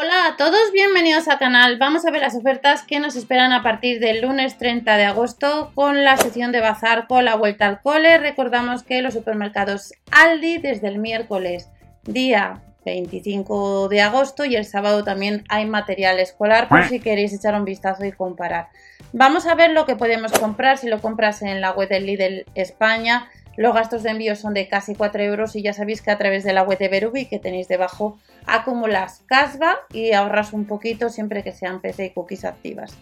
Hola a todos, bienvenidos al canal. Vamos a ver las ofertas que nos esperan a partir del lunes 30 de agosto con la sesión de bazar con la vuelta al cole. Recordamos que los supermercados Aldi desde el miércoles día 25 de agosto y el sábado también hay material escolar por si queréis echar un vistazo y comparar. Vamos a ver lo que podemos comprar si lo compras en la web del Lidl España. Los gastos de envío son de casi 4 euros y ya sabéis que a través de la web de Berubi que tenéis debajo acumulas casva y ahorras un poquito siempre que sean PC y cookies activas.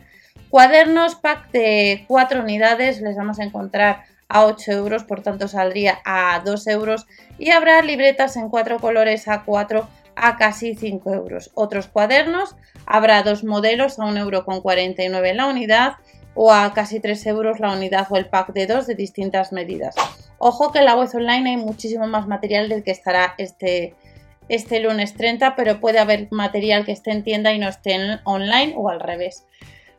Cuadernos pack de 4 unidades les vamos a encontrar a 8 euros, por tanto saldría a 2 euros y habrá libretas en 4 colores a 4 a casi 5 euros. Otros cuadernos, habrá dos modelos a 1,49 euro la unidad o a casi 3 euros la unidad o el pack de dos de distintas medidas. Ojo que en la web online hay muchísimo más material del que estará este, este lunes 30, pero puede haber material que esté en tienda y no esté online o al revés.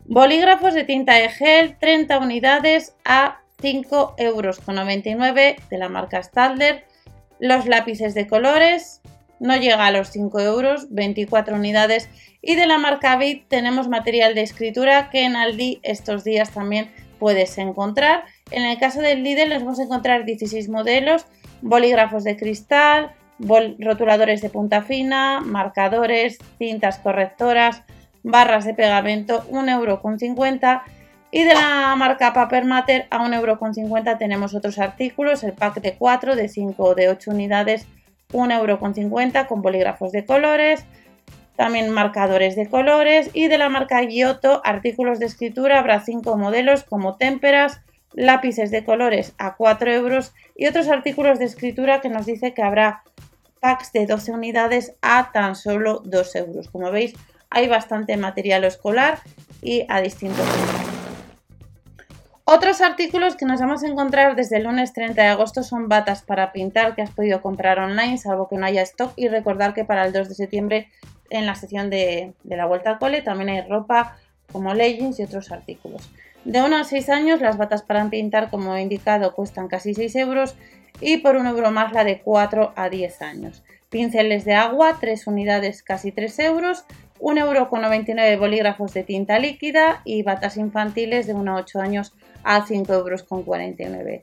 Bolígrafos de tinta de gel, 30 unidades a 5 euros con 99 de la marca Stadler. Los lápices de colores no llega a los 5 euros, 24 unidades. Y de la marca Bit tenemos material de escritura que en Aldi estos días también puedes encontrar. En el caso del Lidl les vamos a encontrar 16 modelos, bolígrafos de cristal, rotuladores de punta fina, marcadores, cintas correctoras, barras de pegamento, 1,50€ y de la marca Paper Matter a 1,50€ tenemos otros artículos, el pack de 4, de 5 o de 8 unidades, 1,50€ con bolígrafos de colores, también marcadores de colores. Y de la marca Giotto artículos de escritura habrá 5 modelos como témperas, lápices de colores a 4 euros y otros artículos de escritura que nos dice que habrá packs de 12 unidades a tan solo 2 euros. Como veis hay bastante material escolar y a distintos. Otros artículos que nos vamos a encontrar desde el lunes 30 de agosto son batas para pintar que has podido comprar online, salvo que no haya stock. Y recordar que para el 2 de septiembre, en la sección de, la vuelta al cole, también hay ropa como leggings y otros artículos. De 1 a 6 años, las batas para pintar, como he indicado, cuestan casi 6 euros y por 1 euro más la de 4 a 10 años. Pinceles de agua, 3 unidades, casi 3 euros. 1,99€ bolígrafos de tinta líquida y batas infantiles de 1 a 8 años a 5,49 euros.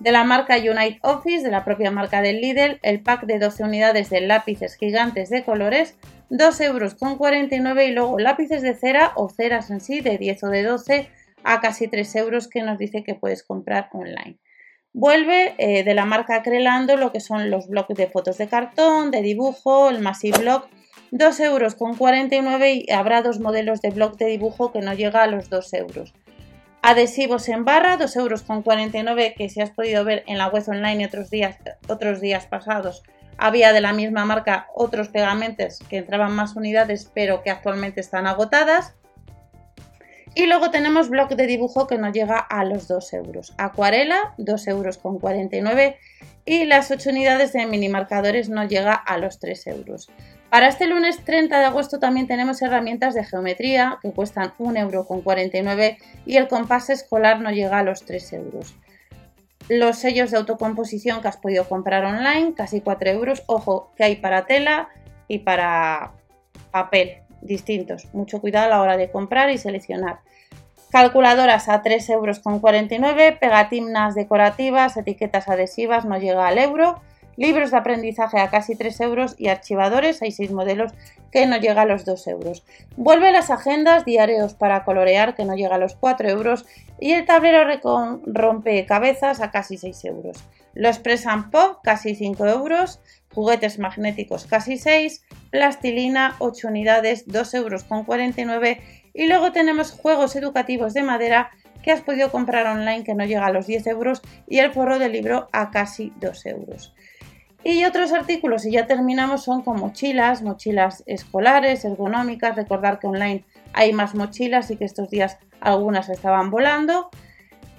De la marca Unite Office, de la propia marca del Lidl, el pack de 12 unidades de lápices gigantes de colores, 2,49 euros y luego lápices de cera o ceras en sí de 10 o de 12 a casi 3 euros que nos dice que puedes comprar online. Vuelve eh, de la marca Crelando lo que son los bloques de fotos de cartón, de dibujo, el Massive Block, 2,49 euros y habrá dos modelos de bloc de dibujo que no llega a los 2 euros. Adhesivos en barra, 2,49 euros, que si has podido ver en la web online otros días, otros días pasados, había de la misma marca otros pegamentos que entraban más unidades, pero que actualmente están agotadas. Y luego tenemos bloque de dibujo que nos llega a los 2 euros. Acuarela, 2,49 euros. Y las 8 unidades de mini marcadores nos llega a los 3 euros. Para este lunes 30 de agosto también tenemos herramientas de geometría que cuestan 1,49€ y el compás escolar no llega a los 3 euros. Los sellos de autocomposición que has podido comprar online, casi 4 euros. Ojo, que hay para tela y para papel distintos. Mucho cuidado a la hora de comprar y seleccionar. Calculadoras a 3,49 euros, pegatinas decorativas, etiquetas adhesivas no llega al euro libros de aprendizaje a casi 3 euros y archivadores, hay 6 modelos que no llega a los 2 euros. Vuelve las agendas, diarios para colorear que no llega a los 4 euros y el tablero rompecabezas a casi 6 euros. Los Press Pop casi 5 euros, juguetes magnéticos casi 6, plastilina 8 unidades 2 euros con 49 y luego tenemos juegos educativos de madera que has podido comprar online que no llega a los 10 euros y el forro de libro a casi 2 euros. Y otros artículos, y ya terminamos, son con mochilas, mochilas escolares, ergonómicas. Recordar que online hay más mochilas y que estos días algunas estaban volando.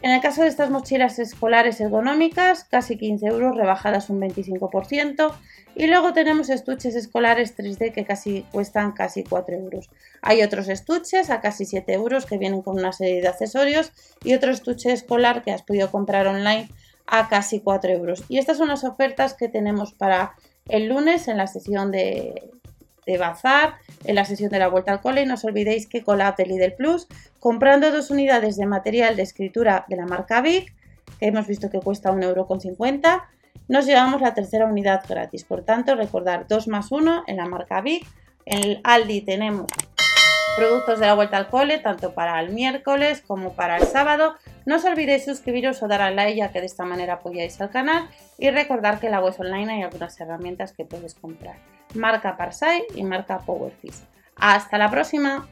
En el caso de estas mochilas escolares ergonómicas, casi 15 euros, rebajadas un 25%. Y luego tenemos estuches escolares 3D que casi cuestan casi 4 euros. Hay otros estuches a casi 7 euros que vienen con una serie de accesorios y otro estuche escolar que has podido comprar online a casi 4 euros. Y estas son las ofertas que tenemos para el lunes en la sesión de, de bazar en la sesión de la vuelta al cole y no os olvidéis que con la app de Lidl Plus, comprando dos unidades de material de escritura de la marca Big, que hemos visto que cuesta 1,50€, nos llevamos la tercera unidad gratis. Por tanto, recordar 2 más 1 en la marca Big. En el Aldi tenemos productos de la vuelta al cole, tanto para el miércoles como para el sábado. No os olvidéis suscribiros o dar a like, ya que de esta manera apoyáis al canal. Y recordar que en la web online hay algunas herramientas que puedes comprar. Marca Parsai y marca Powerfish. ¡Hasta la próxima!